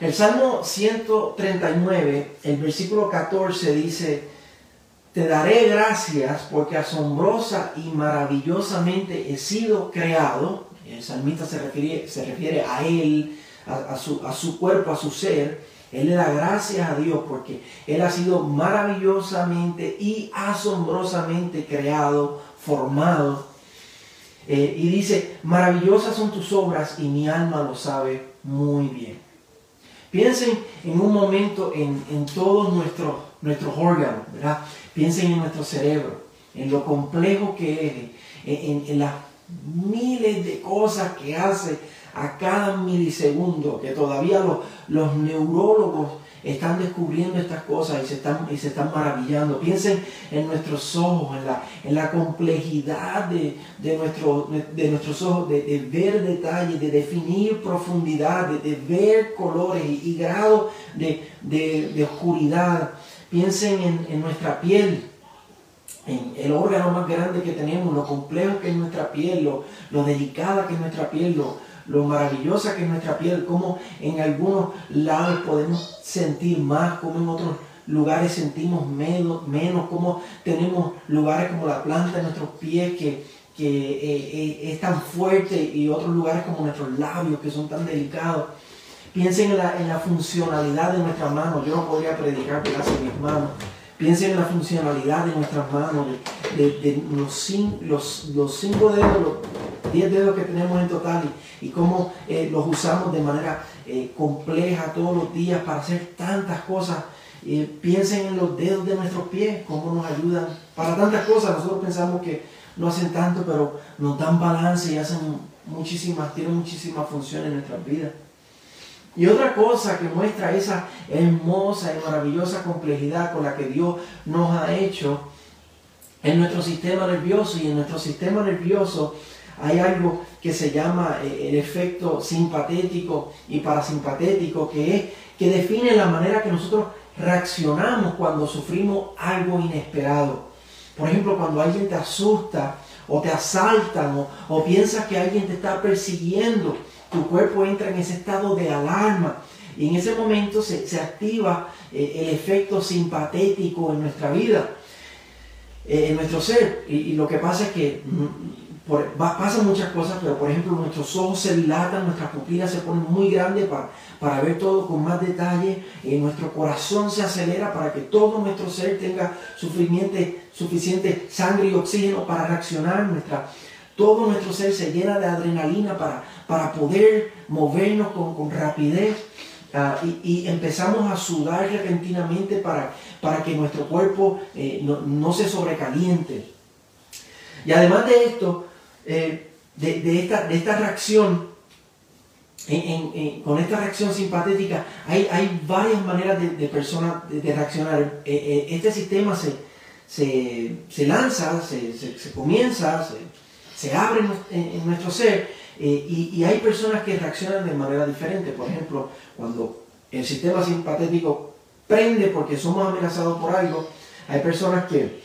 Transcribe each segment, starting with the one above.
El Salmo 139, el versículo 14 dice, te daré gracias porque asombrosa y maravillosamente he sido creado. El salmista se refiere, se refiere a él, a, su, a su cuerpo, a su ser. Él le da gracias a Dios porque Él ha sido maravillosamente y asombrosamente creado, formado. Eh, y dice, maravillosas son tus obras y mi alma lo sabe muy bien. Piensen en un momento en, todos nuestros, nuestros órganos, ¿verdad? Piensen en nuestro cerebro, en lo complejo que es, en, las miles de cosas que hace a cada milisegundo, que todavía los, los neurólogos están descubriendo estas cosas y se están, y se están maravillando. Piensen en nuestros ojos, en la, en la complejidad de, nuestro, de nuestros ojos, de, ver detalles, de definir profundidad, de, ver colores y, grados de, oscuridad. Piensen en, nuestra piel, en el órgano más grande que tenemos, lo complejo que es nuestra piel, lo, lo delicada que es nuestra piel, lo maravillosa que es nuestra piel, como en algunos lados podemos sentir más, como en otros lugares sentimos menos, menos como tenemos lugares como la planta de nuestros pies que, que eh, eh, es tan fuerte y otros lugares como nuestros labios que son tan delicados. Piensen en la, en la funcionalidad de nuestras manos. Yo no podría predicar gracias mis manos. Piensen en la funcionalidad de nuestras manos, de, los, los, los cinco dedos, 10 dedos que tenemos en total y, cómo eh, los usamos de manera eh, compleja todos los días para hacer tantas cosas. Eh, piensen en los dedos de nuestros pies, cómo nos ayudan para tantas cosas. Nosotros pensamos que no hacen tanto, pero nos dan balance y hacen muchísimas, tienen muchísimas funciones en nuestras vidas. Y otra cosa que muestra esa hermosa y maravillosa complejidad con la que Dios nos ha hecho en nuestro sistema nervioso y en nuestro sistema nervioso hay algo que se llama eh, el efecto simpatético y parasimpatético, que es que define la manera que nosotros reaccionamos cuando sufrimos algo inesperado. Por ejemplo, cuando alguien te asusta o te asaltan o, piensas que alguien te está persiguiendo, tu cuerpo entra en ese estado de alarma y en ese momento se, activa eh, el efecto simpatético en nuestra vida, eh, en nuestro ser. Y, y, lo que pasa es que pasan muchas cosas, pero por ejemplo nuestros ojos se dilatan, nuestras pupilas se ponen muy grandes para, para ver todo con más detalle, y nuestro corazón se acelera para que todo nuestro ser tenga suficiente, suficiente sangre y oxígeno para reaccionar, nuestra, todo nuestro ser se llena de adrenalina para, para poder movernos con, rapidez. Ah, y, empezamos a sudar repentinamente para, para que nuestro cuerpo eh, no, no se sobrecaliente. Y además de esto, eh, de, esta, de esta reacción, con esta reacción simpatética, hay, hay varias maneras de, personas de, reaccionar. Eh, eh, este sistema se, se, lanza, se, comienza, se, abre en, nuestro ser y, y, hay personas que reaccionan de manera diferente. Por ejemplo, cuando el sistema simpatético prende porque somos amenazados por algo, hay personas que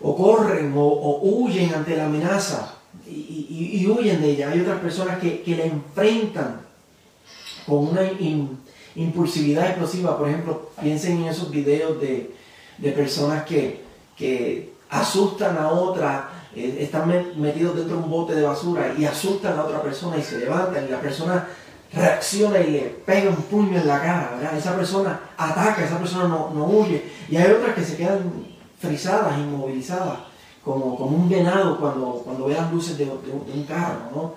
o corren o, huyen ante la amenaza y, huyen de ella. Hay otras personas que, la enfrentan con una impulsividad explosiva. Por ejemplo, piensen en esos videos de, personas que, asustan a otra, eh, están metidos dentro de un bote de basura y asustan a otra persona y se levantan y la persona reacciona y le pega un puño en la cara, Esa persona ataca, esa persona no huye. Y hay otras que se quedan frisadas, inmovilizadas, como, como un venado cuando, cuando ve las luces de, un carro. ¿no?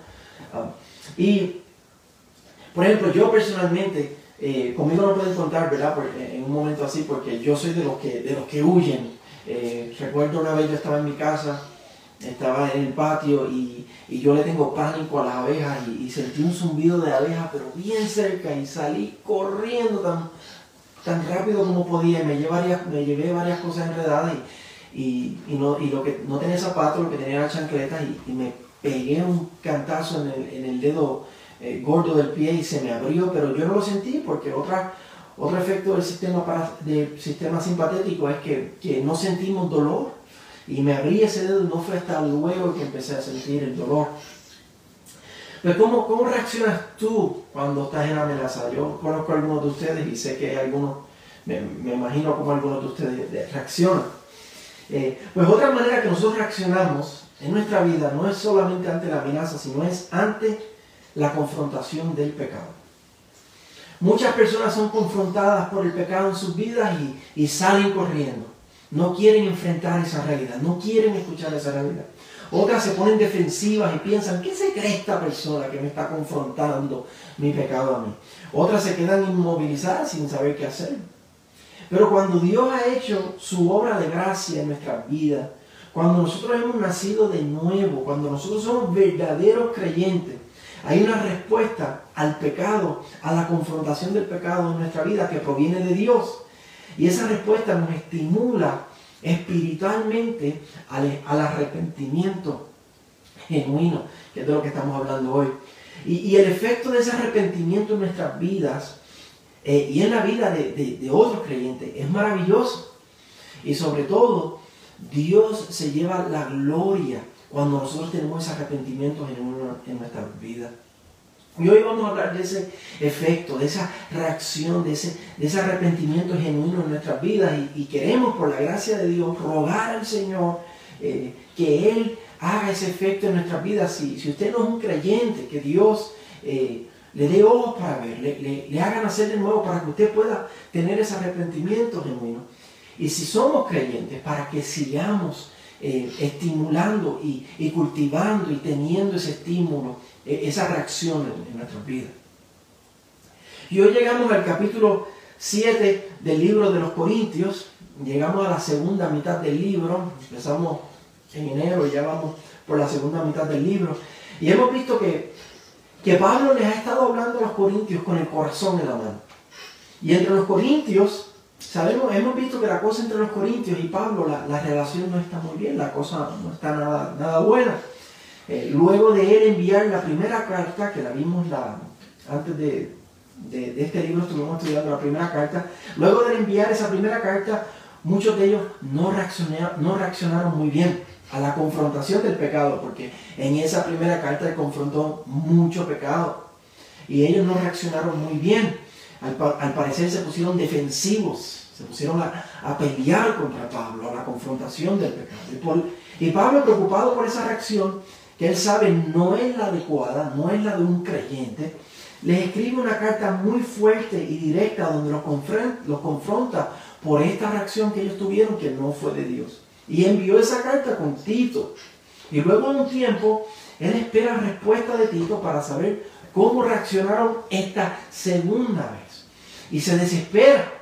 Ah, y, por ejemplo, yo personalmente, eh, conmigo no pueden contar, ¿verdad? en un momento así, porque yo soy de los que, de los que huyen. Eh, recuerdo una vez yo estaba en mi casa, estaba en el patio y, y yo le tengo pánico a las abejas y, y, sentí un zumbido de abejas, pero bien cerca y salí corriendo tan, tan rápido como podía y me llevé varias, me llevé varias cosas enredadas y, y, no, y lo que no tenía zapatos, lo que tenía era chancletas y, y, me pegué un cantazo en el, en el dedo eh, gordo del pie y se me abrió, pero yo no lo sentí porque otra, otro efecto del sistema, para, del sistema simpatético es que, que no sentimos dolor y me abrí ese dedo y no fue hasta luego que empecé a sentir el dolor. Pero ¿cómo, ¿cómo reaccionas tú cuando estás en amenaza? Yo conozco a algunos de ustedes y sé que algunos, me, imagino cómo algunos de ustedes reaccionan. Eh, pues otra manera que nosotros reaccionamos en nuestra vida no es solamente ante la amenaza, sino es ante la confrontación del pecado. Muchas personas son confrontadas por el pecado en sus vidas y, y salen corriendo. No quieren enfrentar esa realidad, no quieren escuchar esa realidad. Otras se ponen defensivas y piensan, ¿qué se cree esta persona que me está confrontando mi pecado a mí? Otras se quedan inmovilizadas sin saber qué hacer. Pero cuando Dios ha hecho su obra de gracia en nuestras vidas, cuando nosotros hemos nacido de nuevo, cuando nosotros somos verdaderos creyentes, hay una respuesta al pecado, a la confrontación del pecado en nuestra vida que proviene de Dios. Y esa respuesta nos estimula espiritualmente al, arrepentimiento genuino, que es de lo que estamos hablando hoy. Y, el efecto de ese arrepentimiento en nuestras vidas eh, y en la vida de, otros creyentes es maravilloso. Y sobre todo, Dios se lleva la gloria cuando nosotros tenemos ese arrepentimiento genuino en nuestras vidas. Y hoy vamos a hablar de ese efecto, de esa reacción, de ese, de ese arrepentimiento genuino en nuestras vidas y, queremos por la gracia de Dios rogar al Señor eh, que Él haga ese efecto en nuestras vidas. Si, si usted no es un creyente, que Dios eh, le dé ojos para ver, le, le, le haga nacer de nuevo para que usted pueda tener ese arrepentimiento genuino. Y si somos creyentes, para que sigamos eh, estimulando y, y cultivando y teniendo ese estímulo esa reacción en, nuestras vidas. Y hoy llegamos al capítulo 7 del libro de los Corintios, llegamos a la segunda mitad del libro, empezamos en enero y ya vamos por la segunda mitad del libro, y hemos visto que, que Pablo les ha estado hablando a los Corintios con el corazón en la mano. Y entre los Corintios, sabemos, hemos visto que la cosa entre los Corintios y Pablo, la, la relación no está muy bien, la cosa no está nada, nada buena. Eh, luego de él enviar la primera carta, que la vimos la, antes de, este libro, estuvimos estudiando la primera carta, luego de enviar esa primera carta, muchos de ellos no reaccionaron, no reaccionaron muy bien a la confrontación del pecado, porque en esa primera carta se confrontó mucho pecado y ellos no reaccionaron muy bien. Al, parecer se pusieron defensivos, se pusieron a, pelear contra Pablo, a la confrontación del pecado. y Pablo, preocupado por esa reacción, que él sabe no es la adecuada, no es la de un creyente, les escribe una carta muy fuerte y directa donde los confronta, por esta reacción que ellos tuvieron que no fue de Dios. Y envió esa carta con Tito. Y luego de un tiempo, él espera respuesta de Tito para saber cómo reaccionaron esta segunda vez. Y se desespera.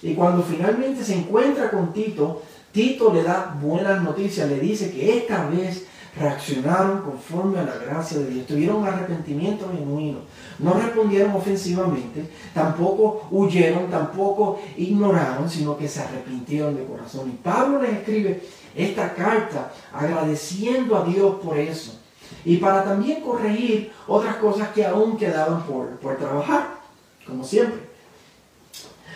Y cuando finalmente se encuentra con Tito, Tito le da buenas noticias, le dice que esta vez reaccionaron conforme a la gracia de Dios, tuvieron arrepentimiento genuino, no respondieron ofensivamente, tampoco huyeron, tampoco ignoraron, sino que se arrepintieron de corazón. Y Pablo les escribe esta carta agradeciendo a Dios por eso y para también corregir otras cosas que aún quedaban por, por trabajar, como siempre.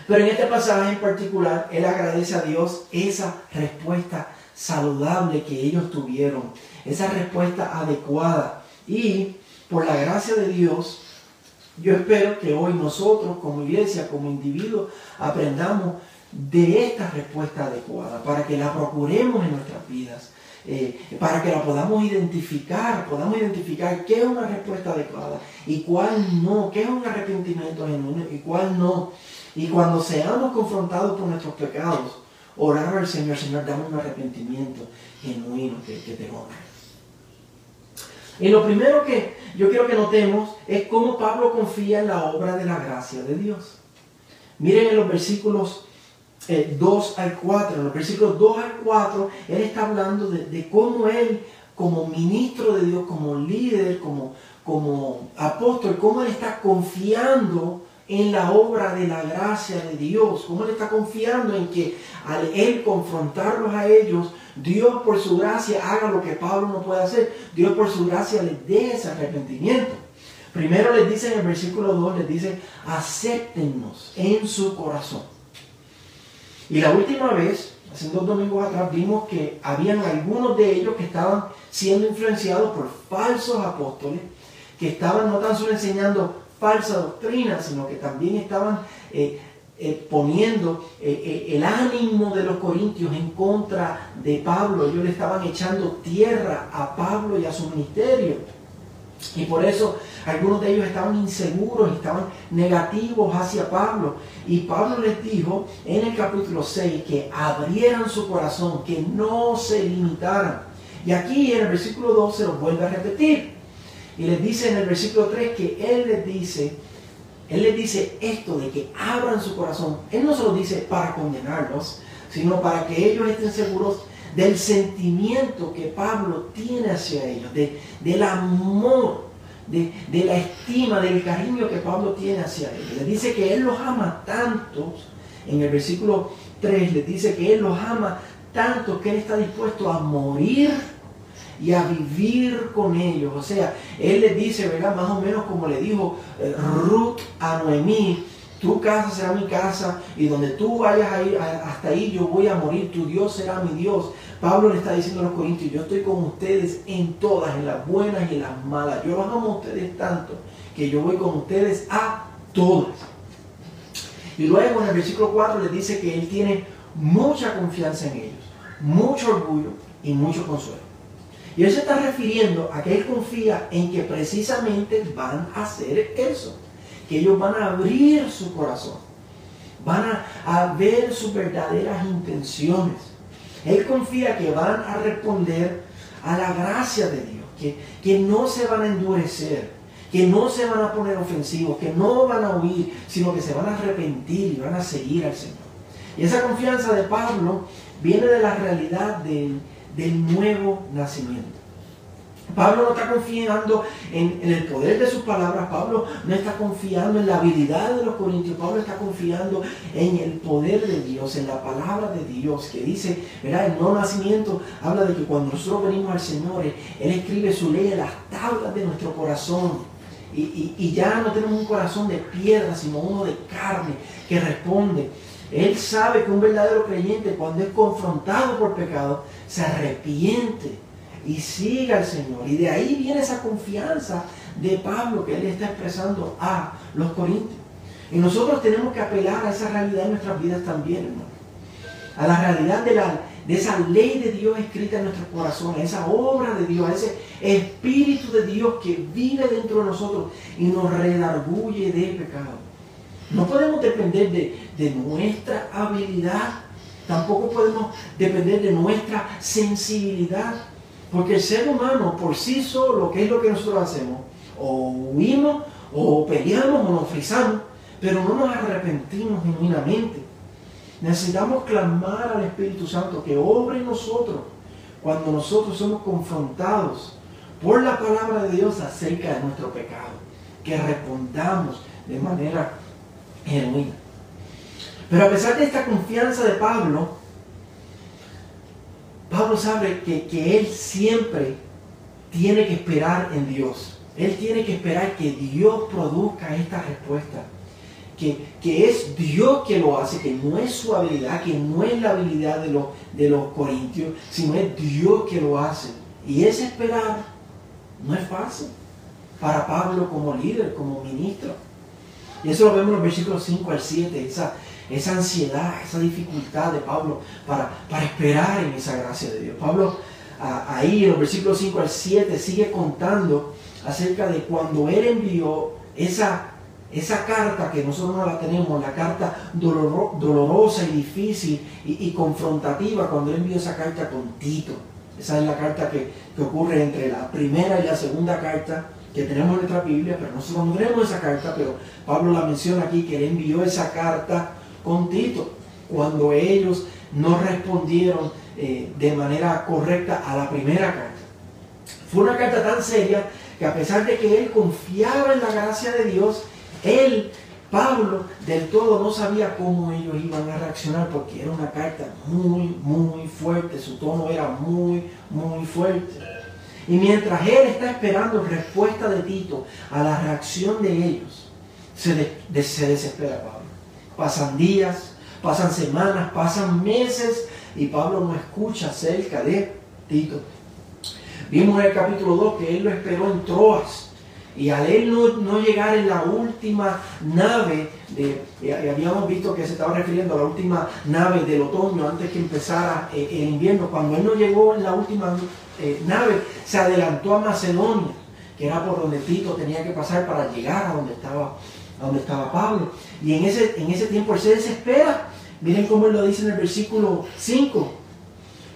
Pero en este pasaje en particular, él agradece a Dios esa respuesta saludable que ellos tuvieron esa respuesta adecuada. Y por la gracia de Dios, yo espero que hoy nosotros como iglesia, como individuos, aprendamos de esta respuesta adecuada, para que la procuremos en nuestras vidas, eh, para que la podamos identificar, podamos identificar qué es una respuesta adecuada y cuál no, qué es un arrepentimiento genuino y cuál no. Y cuando seamos confrontados por nuestros pecados, orar al Señor, Señor, dame un arrepentimiento genuino que, que te honre. Y lo primero que yo quiero que notemos es cómo Pablo confía en la obra de la gracia de Dios. Miren en los versículos 2 eh, al 4, en los versículos 2 al 4, él está hablando de, cómo él, como ministro de Dios, como líder, como, como apóstol, cómo él está confiando en la obra de la gracia de Dios, cómo él está confiando en que al él confrontarlos a ellos, Dios por su gracia haga lo que Pablo no puede hacer. Dios por su gracia les dé ese arrepentimiento. Primero les dice en el versículo 2, les dice, acéptennos en su corazón. Y la última vez, hace dos domingos atrás, vimos que habían algunos de ellos que estaban siendo influenciados por falsos apóstoles que estaban no tan solo enseñando falsa doctrina, sino que también estaban eh, eh, poniendo eh, el ánimo de los corintios en contra de Pablo. Ellos le estaban echando tierra a Pablo y a su ministerio. Y por eso algunos de ellos estaban inseguros, estaban negativos hacia Pablo. Y Pablo les dijo en el capítulo 6 que abrieran su corazón, que no se limitaran. Y aquí en el versículo 2 se lo vuelve a repetir. Y les dice en el versículo 3 que Él les dice, Él les dice esto de que abran su corazón. Él no se lo dice para condenarlos, sino para que ellos estén seguros del sentimiento que Pablo tiene hacia ellos, del amor, de, de, la estima, del cariño que Pablo tiene hacia ellos. Les dice que Él los ama tanto, en el versículo 3 les dice que Él los ama tanto que Él está dispuesto a morir y a vivir con ellos. O sea, Él les dice, ¿verdad? Más o menos como le dijo eh, Ruth a Noemí, tu casa será mi casa y donde tú vayas a ir, hasta ahí yo voy a morir, tu Dios será mi Dios. Pablo le está diciendo a los corintios, yo estoy con ustedes en todas, en las buenas y en las malas. Yo los amo a ustedes tanto que yo voy con ustedes a todas. Y luego en el versículo 4 le dice que él tiene mucha confianza en ellos, mucho orgullo y mucho consuelo. Y él se está refiriendo a que él confía en que precisamente van a hacer eso que ellos van a abrir su corazón, van a, ver sus verdaderas intenciones. Él confía que van a responder a la gracia de Dios, que, no se van a endurecer, que no se van a poner ofensivos, que no van a huir, sino que se van a arrepentir y van a seguir al Señor. Y esa confianza de Pablo viene de la realidad del, del nuevo nacimiento. Pablo no está confiando en, el poder de sus palabras, Pablo no está confiando en la habilidad de los corintios, Pablo está confiando en el poder de Dios, en la palabra de Dios, que dice, verá, el no nacimiento habla de que cuando nosotros venimos al Señor, Él escribe su ley en las tablas de nuestro corazón. Y, y ya no tenemos un corazón de piedra, sino uno de carne que responde. Él sabe que un verdadero creyente cuando es confrontado por pecado, se arrepiente y siga al Señor. Y de ahí viene esa confianza de Pablo que él está expresando a los corintios. Y nosotros tenemos que apelar a esa realidad en nuestras vidas también, hermano. A la realidad de, la, de esa ley de Dios escrita en nuestro corazón, a esa obra de Dios, ese Espíritu de Dios que vive dentro de nosotros y nos redarguye de pecado. No podemos depender de, de nuestra habilidad, tampoco podemos depender de nuestra sensibilidad porque el ser humano por sí solo, ¿qué es lo que nosotros hacemos? O huimos, o peleamos, o nos frizamos, pero no nos arrepentimos genuinamente. Necesitamos clamar al Espíritu Santo que obre en nosotros cuando nosotros somos confrontados por la palabra de Dios acerca de nuestro pecado. Que respondamos de manera genuina. Pero a pesar de esta confianza de Pablo, Pablo sabe que, él siempre tiene que esperar en Dios. Él tiene que esperar que Dios produzca esta respuesta. Que, que, es Dios que lo hace, que no es su habilidad, que no es la habilidad de los, de los corintios, sino es Dios que lo hace. Y ese esperar no es fácil para Pablo como líder, como ministro. Y eso lo vemos en los versículos 5 al 7, esa, esa ansiedad, esa dificultad de Pablo para, para esperar en esa gracia de Dios. Pablo ahí en los versículos 5 al 7 sigue contando acerca de cuando él envió esa, esa carta que nosotros no la tenemos, la carta dolorosa y difícil y, confrontativa, cuando él envió esa carta con Tito. Esa es la carta que, que ocurre entre la primera y la segunda carta que tenemos en nuestra Biblia, pero nosotros no tenemos esa carta, pero Pablo la menciona aquí, que él envió esa carta con Tito, cuando ellos no respondieron eh, de manera correcta a la primera carta. Fue una carta tan seria que a pesar de que él confiaba en la gracia de Dios, él, Pablo, del todo no sabía cómo ellos iban a reaccionar porque era una carta muy, muy fuerte, su tono era muy, muy fuerte. Y mientras él está esperando respuesta de Tito a la reacción de ellos, se, se desespera Pablo. Pasan días, pasan semanas, pasan meses y Pablo no escucha acerca de Tito. Vimos en el capítulo 2 que él lo esperó en Troas Y al él no, llegar en la última nave, de, habíamos visto que se estaba refiriendo a la última nave del otoño antes que empezara eh, el invierno, cuando él no llegó en la última eh, nave, se adelantó a Macedonia, que era por donde Tito tenía que pasar para llegar a donde estaba, donde estaba Pablo. Y en ese, en ese tiempo él se desespera. Miren cómo él lo dice en el versículo 5.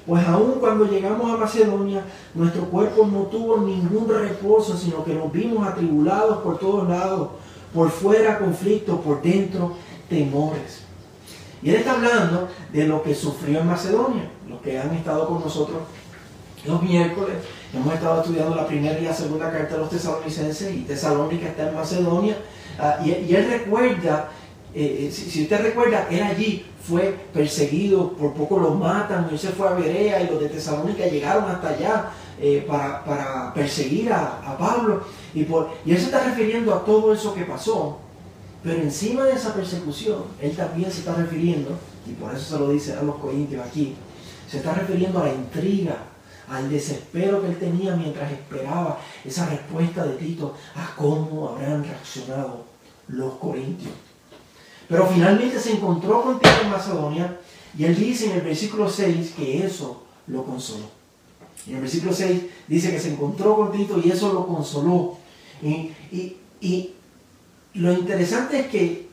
Pues aún cuando llegamos a Macedonia, nuestro cuerpo no tuvo ningún reposo, sino que nos vimos atribulados por todos lados, por fuera conflictos, por dentro temores. Y él está hablando de lo que sufrió en Macedonia, los que han estado con nosotros los miércoles. Hemos estado estudiando la primera y la segunda carta de los tesalonicenses y Tesalónica está en Macedonia. Ah, y, él recuerda, eh, eh, si, usted recuerda, él allí fue perseguido, por poco lo matan, y se fue a Berea y los de Tesalónica llegaron hasta allá eh, para, perseguir a, Pablo. Y, por, y él se está refiriendo a todo eso que pasó, pero encima de esa persecución, él también se está refiriendo, y por eso se lo dice a los corintios aquí, se está refiriendo a la intriga, al desespero que él tenía mientras esperaba esa respuesta de Tito a cómo habrán reaccionado los corintios. Pero finalmente se encontró con Tito en Macedonia y él dice en el versículo 6 que eso lo consoló. En el versículo 6 dice que se encontró con Tito y eso lo consoló. Y, y lo interesante es que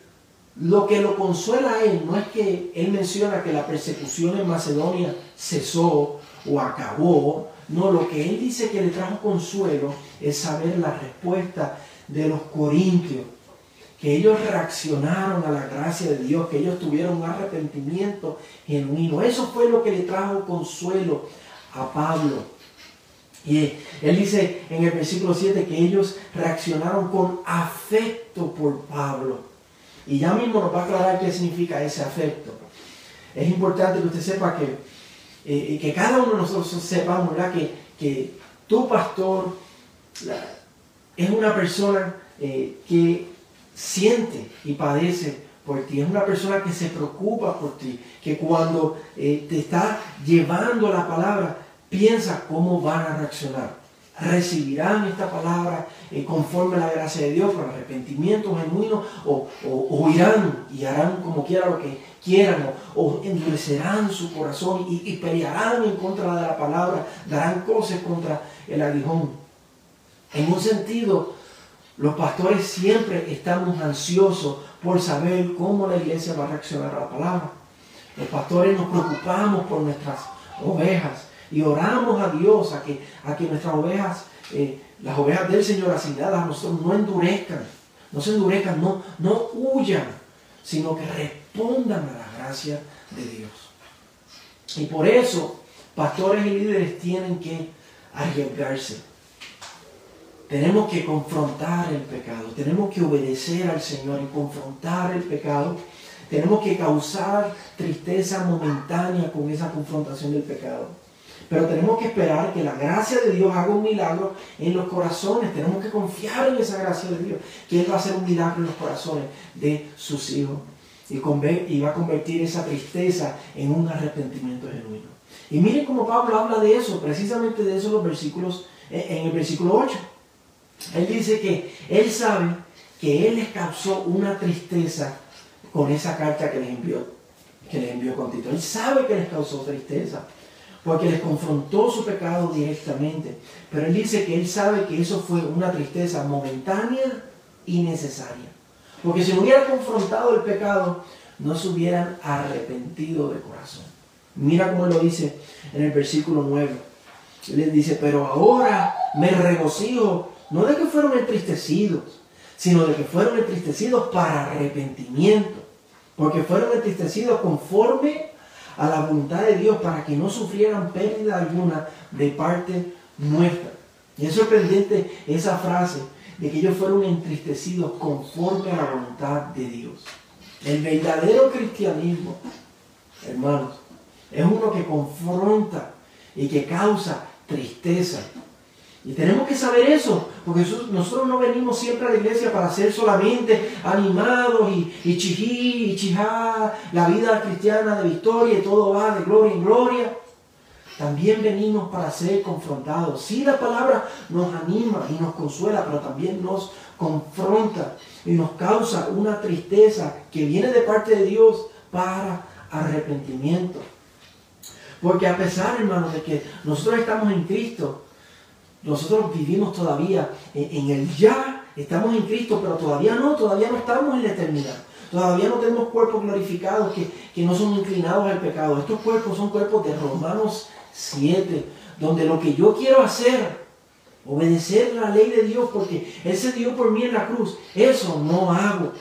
lo que lo consuela a él no es que él menciona que la persecución en Macedonia cesó o acabó. No, lo que él dice que le trajo consuelo es saber la respuesta de los corintios que ellos reaccionaron a la gracia de Dios, que ellos tuvieron un arrepentimiento genuino. Eso fue lo que le trajo consuelo a Pablo. Y él dice en el versículo 7 que ellos reaccionaron con afecto por Pablo. Y ya mismo nos va a aclarar qué significa ese afecto. Es importante que usted sepa que, eh, que cada uno de nosotros sepamos Que, que tu pastor es una persona eh, que siente y padece por ti. Es una persona que se preocupa por ti, que cuando eh, te está llevando la palabra, piensa cómo van a reaccionar. Recibirán esta palabra eh, conforme a la gracia de Dios, con arrepentimiento genuino, o, o, irán y harán como quiera lo que quieran, o, endurecerán su corazón y, y pelearán en contra de la palabra, darán cosas contra el aguijón. En un sentido, los pastores siempre estamos ansiosos por saber cómo la iglesia va a reaccionar a la palabra. Los pastores nos preocupamos por nuestras ovejas y oramos a Dios a que, a que nuestras ovejas, eh, las ovejas del Señor asignadas a nosotros, no endurezcan, no se endurezcan, no, no huyan, sino que respondan a la gracia de Dios. Y por eso, pastores y líderes tienen que arriesgarse tenemos que confrontar el pecado, tenemos que obedecer al Señor y confrontar el pecado. Tenemos que causar tristeza momentánea con esa confrontación del pecado. Pero tenemos que esperar que la gracia de Dios haga un milagro en los corazones. Tenemos que confiar en esa gracia de Dios, que Él va a hacer un milagro en los corazones de sus hijos. Y, va a convertir esa tristeza en un arrepentimiento genuino. Y miren cómo Pablo habla de eso, precisamente de eso en los versículos, en el versículo 8. Él dice que él sabe que él les causó una tristeza con esa carta que les envió, que les envió con Tito. Él sabe que les causó tristeza porque les confrontó su pecado directamente. Pero él dice que él sabe que eso fue una tristeza momentánea y necesaria. Porque si no hubiera confrontado el pecado, no se hubieran arrepentido de corazón. Mira cómo lo dice en el versículo 9. Él dice, pero ahora me regocijo no de que fueron entristecidos, sino de que fueron entristecidos para arrepentimiento. Porque fueron entristecidos conforme a la voluntad de Dios para que no sufrieran pérdida alguna de parte nuestra. Y es sorprendente esa frase de que ellos fueron entristecidos conforme a la voluntad de Dios. El verdadero cristianismo, hermanos, es uno que confronta y que causa tristeza y tenemos que saber eso, porque nosotros no venimos siempre a la iglesia para ser solamente animados y, y chijí y chijá, la vida cristiana de victoria y todo va de gloria en gloria. también venimos para ser confrontados. Sí, la palabra nos anima y nos consuela, pero también nos confronta y nos causa una tristeza que viene de parte de Dios para arrepentimiento. Porque a pesar, hermanos, de que nosotros estamos en Cristo, nosotros vivimos todavía en el ya, estamos en Cristo, pero todavía no, todavía no estamos en la eternidad. Todavía no tenemos cuerpos glorificados que, que no son inclinados al pecado. Estos cuerpos son cuerpos de Romanos 7, donde lo que yo quiero hacer, obedecer la ley de Dios, porque Él se dio por mí en la cruz, eso no hago.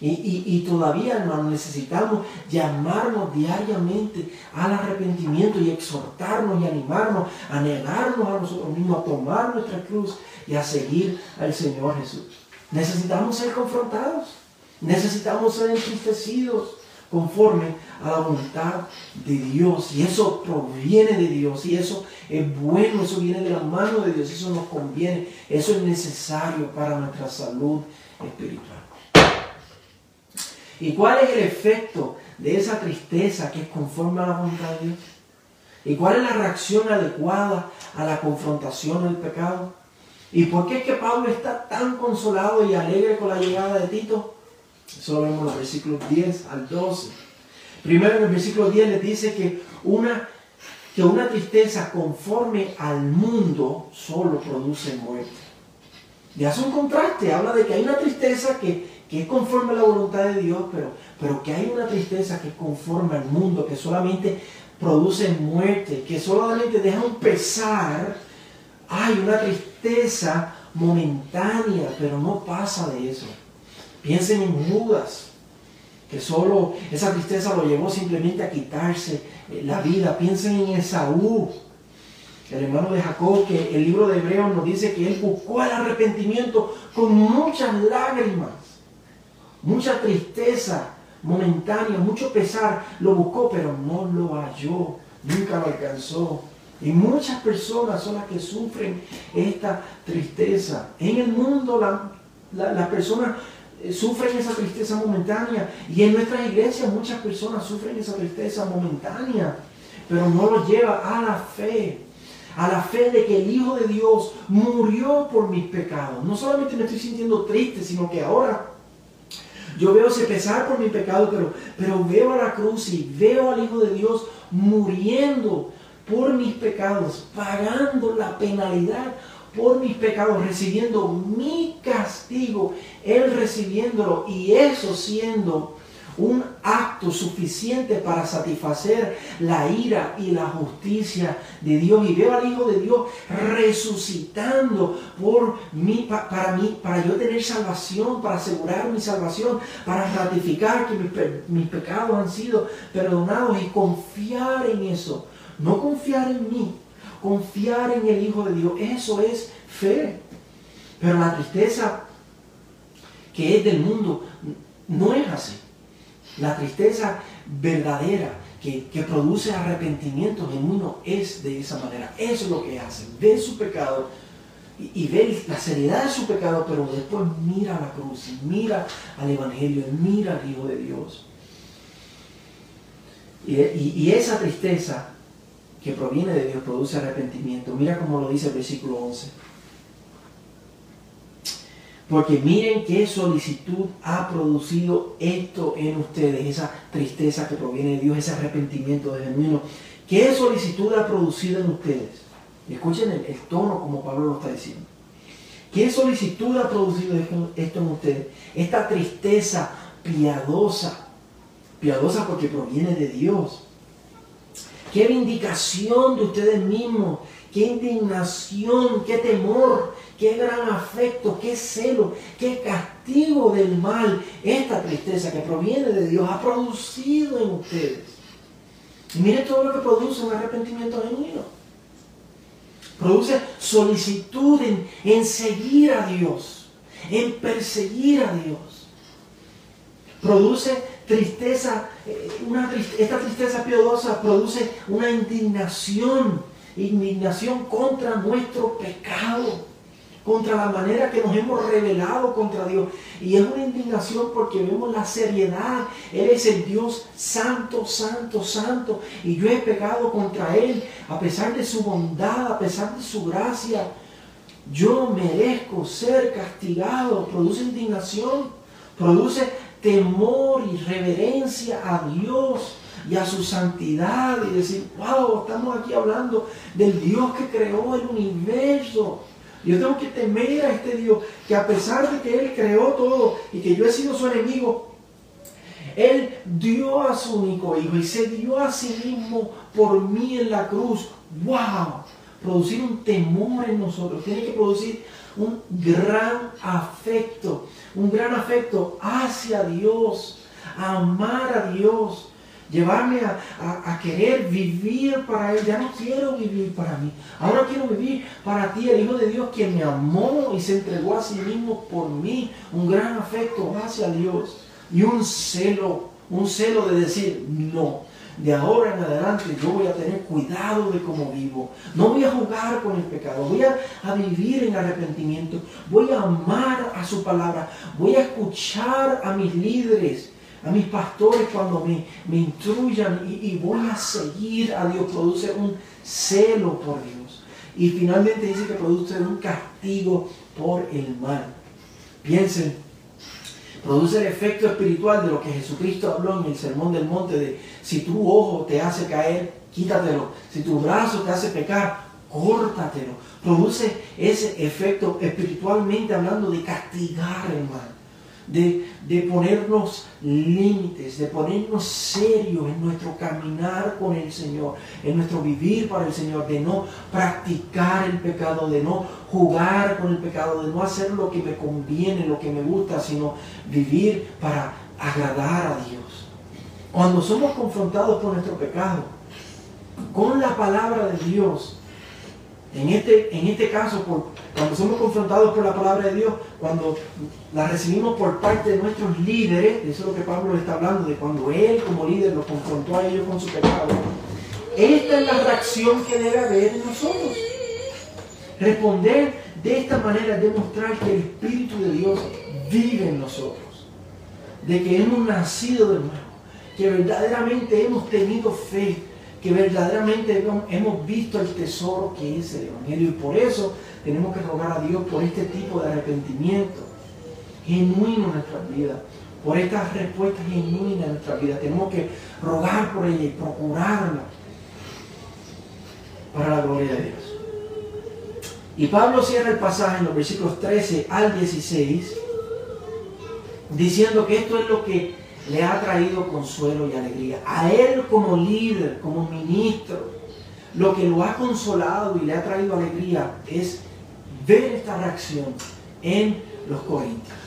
Y, todavía, hermano, necesitamos llamarnos diariamente al arrepentimiento y exhortarnos y animarnos a negarnos a nosotros mismos, a tomar nuestra cruz y a seguir al Señor Jesús. Necesitamos ser confrontados, necesitamos ser entristecidos, conforme a la voluntad de Dios. Y eso proviene de Dios. Y eso es bueno, eso viene de la mano de Dios. Eso nos conviene. Eso es necesario para nuestra salud espiritual. ¿Y cuál es el efecto de esa tristeza que es conforme a la voluntad de Dios? ¿Y cuál es la reacción adecuada a la confrontación del pecado? ¿Y por qué es que Pablo está tan consolado y alegre con la llegada de Tito? Eso lo vemos en los versículos 10 al 12. Primero en el versículo 10 le dice que una, que una tristeza conforme al mundo solo produce muerte. Y hace un contraste, habla de que hay una tristeza que, es conforme a la voluntad de Dios, pero, pero que hay una tristeza que es conforme al mundo, que solamente produce muerte, que solamente deja un pesar. Hay una tristeza momentánea, pero no pasa de eso. Piensen en Judas, que solo esa tristeza lo llevó simplemente a quitarse eh, la vida. Piensen en Esaú, el hermano de Jacob, que el libro de Hebreos nos dice que él buscó el arrepentimiento con muchas lágrimas, mucha tristeza momentánea, mucho pesar. Lo buscó, pero no lo halló, nunca lo alcanzó. Y muchas personas son las que sufren esta tristeza. En el mundo las personas eh, sufren esa tristeza momentánea. Y en nuestras iglesias muchas personas sufren esa tristeza momentánea, pero no los lleva a la fe. A la fe de que el Hijo de Dios murió por mis pecados. No solamente me estoy sintiendo triste, sino que ahora yo veo ese pesar por mi pecado, pero, pero veo a la cruz y veo al Hijo de Dios muriendo por mis pecados, pagando la penalidad por mis pecados, recibiendo mi castigo, Él recibiéndolo y eso siendo un acto suficiente para satisfacer la ira y la justicia de Dios. Y veo al Hijo de Dios resucitando por mí, para mí, para yo tener salvación, para asegurar mi salvación, para ratificar que mis, mis pecados han sido perdonados y confiar en eso. No confiar en mí, confiar en el Hijo de Dios. Eso es fe. Pero la tristeza que es del mundo no es así. La tristeza verdadera que, produce arrepentimiento genuino es de esa manera. Eso es lo que hace. Ve su pecado y, ve la seriedad de su pecado, pero después mira a la cruz, y mira al Evangelio, mira al Hijo de Dios. y esa tristeza que proviene de Dios produce arrepentimiento. Mira cómo lo dice el versículo 11. Porque miren qué solicitud ha producido esto en ustedes, esa tristeza que proviene de Dios, ese arrepentimiento de genuino. ¿Qué solicitud ha producido en ustedes? Escuchen el, tono como Pablo lo está diciendo. ¿Qué solicitud ha producido esto en ustedes? Esta tristeza piadosa, piadosa porque proviene de Dios qué vindicación de ustedes mismos, qué indignación, qué temor, qué gran afecto, qué celo, qué castigo del mal, esta tristeza que proviene de Dios ha producido en ustedes. Y mire todo lo que produce un arrepentimiento genuino. Produce solicitud en, en seguir a Dios, en perseguir a Dios. Produce tristeza, eh, esta tristeza piadosa produce una indignación, indignación contra nuestro pecado, contra la manera que nos hemos revelado contra Dios. Y es una indignación porque vemos la seriedad. Él es el Dios santo, santo, santo. Y yo he pecado contra Él. A pesar de su bondad, a pesar de su gracia, yo merezco ser castigado. Produce indignación, produce temor y reverencia a Dios y a su santidad y decir, wow, estamos aquí hablando del Dios que creó el universo. Yo tengo que temer a este Dios que a pesar de que Él creó todo y que yo he sido su enemigo, Él dio a su único hijo y se dio a sí mismo por mí en la cruz. ¡Wow! Producir un temor en nosotros. Tiene que producir un gran afecto. Un gran afecto hacia Dios. Amar a Dios llevarme a, querer vivir para Él. Ya no quiero vivir para mí. Ahora quiero vivir para ti, el Hijo de Dios, quien me amó y se entregó a sí mismo por mí. Un gran afecto hacia Dios y un celo, un celo de decir, no. De ahora en adelante yo voy a tener cuidado de cómo vivo. No voy a jugar con el pecado. Voy a, a vivir en arrepentimiento. Voy a amar a su palabra. Voy a escuchar a mis líderes a mis pastores cuando me, me instruyan y, voy a seguir a Dios. Produce un celo por Dios. Y finalmente dice que produce un castigo por el mal. Piensen, produce el efecto espiritual de lo que Jesucristo habló en el Sermón del Monte de si tu ojo te hace caer, quítatelo. Si tu brazo te hace pecar, córtatelo. Produce ese efecto espiritualmente hablando de castigar el mal de, ponernos límites, de ponernos serios en nuestro caminar con el Señor, en nuestro vivir para el Señor, de no practicar el pecado, de no jugar con el pecado, de no hacer lo que me conviene, lo que me gusta, sino vivir para agradar a Dios. Cuando somos confrontados por nuestro pecado, con la palabra de Dios, en este, en este caso, cuando somos confrontados por la palabra de Dios, cuando la recibimos por parte de nuestros líderes, eso es lo que Pablo está hablando, de cuando él como líder los confrontó a ellos con su pecado, esta es la reacción que debe haber en nosotros. Responder de esta manera es demostrar que el Espíritu de Dios vive en nosotros, de que hemos nacido de nuevo, que verdaderamente hemos tenido fe, que verdaderamente hemos visto el tesoro que es el Evangelio. Y por eso tenemos que rogar a Dios por este tipo de arrepentimiento genuino en nuestras vidas, por estas respuestas genuinas en nuestras vidas. Tenemos que rogar por ella y procurarla para la gloria de Dios. Y Pablo cierra el pasaje en los versículos 13 al 16 diciendo que esto es lo que le ha traído consuelo y alegría. A él como líder, como ministro, lo que lo ha consolado y le ha traído alegría es ver esta reacción en los corintios.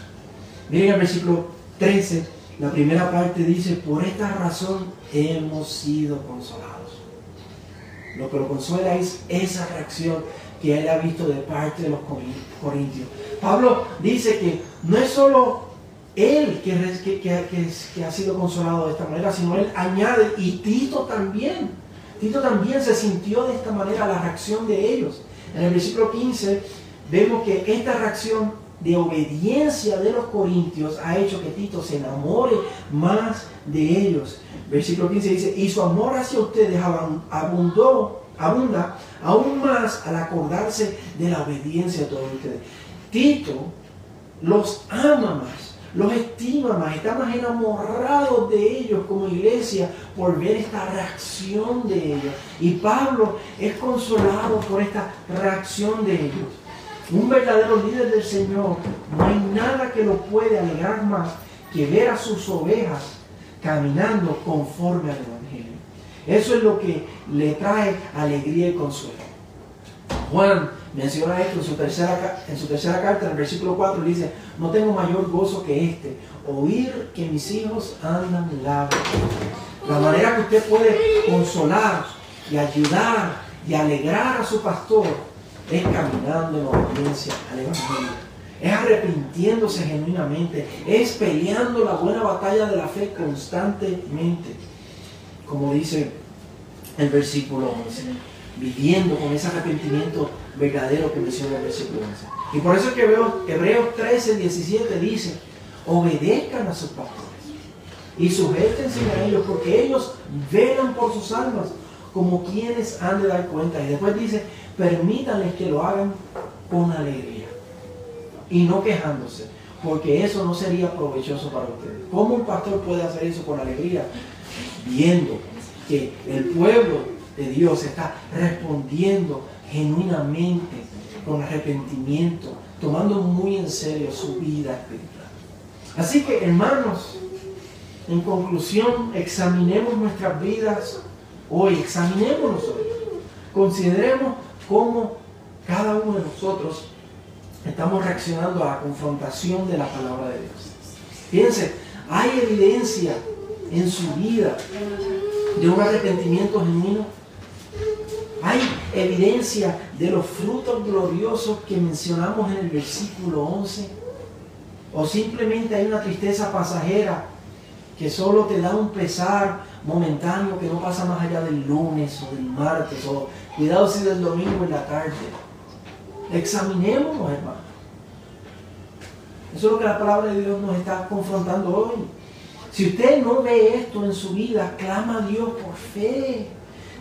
Miren el versículo 13, la primera parte dice, por esta razón hemos sido consolados. Lo que lo consuela es esa reacción que él ha visto de parte de los corintios. Pablo dice que no es solo él que, ha sido consolado de esta manera, sino él añade, y Tito también. Tito también se sintió de esta manera la reacción de ellos. En el versículo 15 vemos que esta reacción de obediencia de los corintios ha hecho que Tito se enamore más de ellos. Versículo 15 dice, y su amor hacia ustedes abundó, abunda aún más al acordarse de la obediencia de todos ustedes. Tito los ama más los estima más, está más enamorado de ellos como iglesia por ver esta reacción de ellos. Y Pablo es consolado por esta reacción de ellos. Un verdadero líder del Señor, no hay nada que lo puede alegrar más que ver a sus ovejas caminando conforme al Evangelio. Eso es lo que le trae alegría y consuelo. Juan menciona esto en su tercera, en su tercera carta, en el versículo 4, dice, no tengo mayor gozo que este, oír que mis hijos andan la La manera que usted puede consolar y ayudar y alegrar a su pastor es caminando en obediencia al Evangelio. Es arrepintiéndose genuinamente, es peleando la buena batalla de la fe constantemente. Como dice el versículo 11 viviendo con ese arrepentimiento verdadero que menciona el versículo 11. Y por eso es que veo Hebreos 13, 17 dice, obedezcan a sus pastores y sujétense a ellos porque ellos velan por sus almas como quienes han de dar cuenta. Y después dice, permítanles que lo hagan con alegría y no quejándose, porque eso no sería provechoso para ustedes. ¿Cómo un pastor puede hacer eso con alegría? Viendo que el pueblo de Dios está respondiendo genuinamente con arrepentimiento, tomando muy en serio su vida espiritual. Así que, hermanos, en conclusión, examinemos nuestras vidas hoy, examinémonos hoy. Consideremos cómo cada uno de nosotros estamos reaccionando a la confrontación de la palabra de Dios. Fíjense, hay evidencia en su vida de un arrepentimiento genuino. Hay evidencia de los frutos gloriosos que mencionamos en el versículo 11. O simplemente hay una tristeza pasajera que solo te da un pesar momentáneo que no pasa más allá del lunes o del martes o cuidado si del domingo en la tarde. Examinémonos, hermano. Eso es lo que la palabra de Dios nos está confrontando hoy. Si usted no ve esto en su vida, clama a Dios por fe.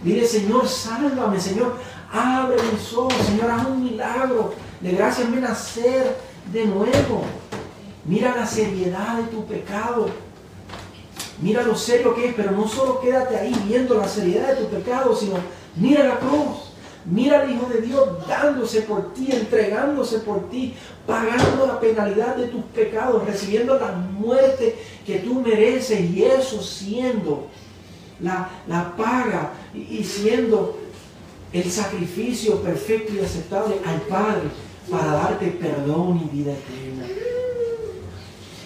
Dile, Señor, sálvame, Señor, abre mis ojos, Señor, haz un milagro. De gracia me nacer de nuevo. Mira la seriedad de tu pecado. Mira lo serio que es, pero no solo quédate ahí viendo la seriedad de tu pecado, sino mira la cruz. Mira al Hijo de Dios dándose por ti, entregándose por ti, pagando la penalidad de tus pecados, recibiendo la muerte que tú mereces y eso siendo la, paga y siendo el sacrificio perfecto y aceptable al Padre para darte perdón y vida eterna.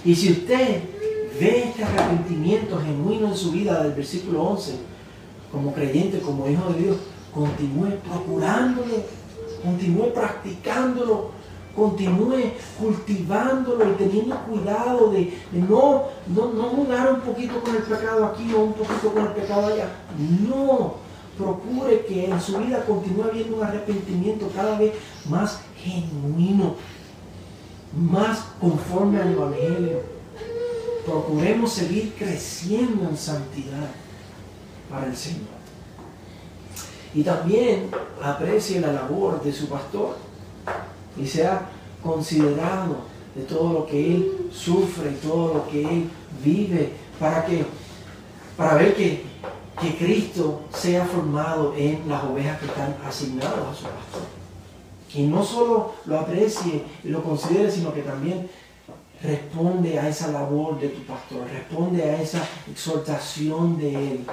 Y si usted ve este arrepentimiento genuino en su vida del versículo 11, como creyente, como hijo de Dios, continúe procurándolo, continúe practicándolo, continúe cultivándolo y teniendo cuidado de, no, no, no jugar un poquito con el pecado aquí o un poquito con el pecado allá. No, procure que en su vida continúe habiendo un arrepentimiento cada vez más genuino, más conforme al Evangelio. Procuremos seguir creciendo en santidad para el Señor. Y también aprecie la labor de su pastor y sea considerado de todo lo que él sufre y todo lo que él vive para que para ver que, que Cristo sea formado en las ovejas que están asignadas a su pastor. Y no solo lo aprecie y lo considere, sino que también responde a esa labor de tu pastor, responde a esa exhortación de él.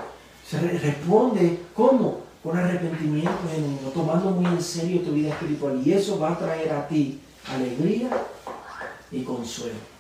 responde cómo? Con arrepentimiento genuino, tomando muy en serio tu vida espiritual. Y eso va a traer a ti alegría y consuelo.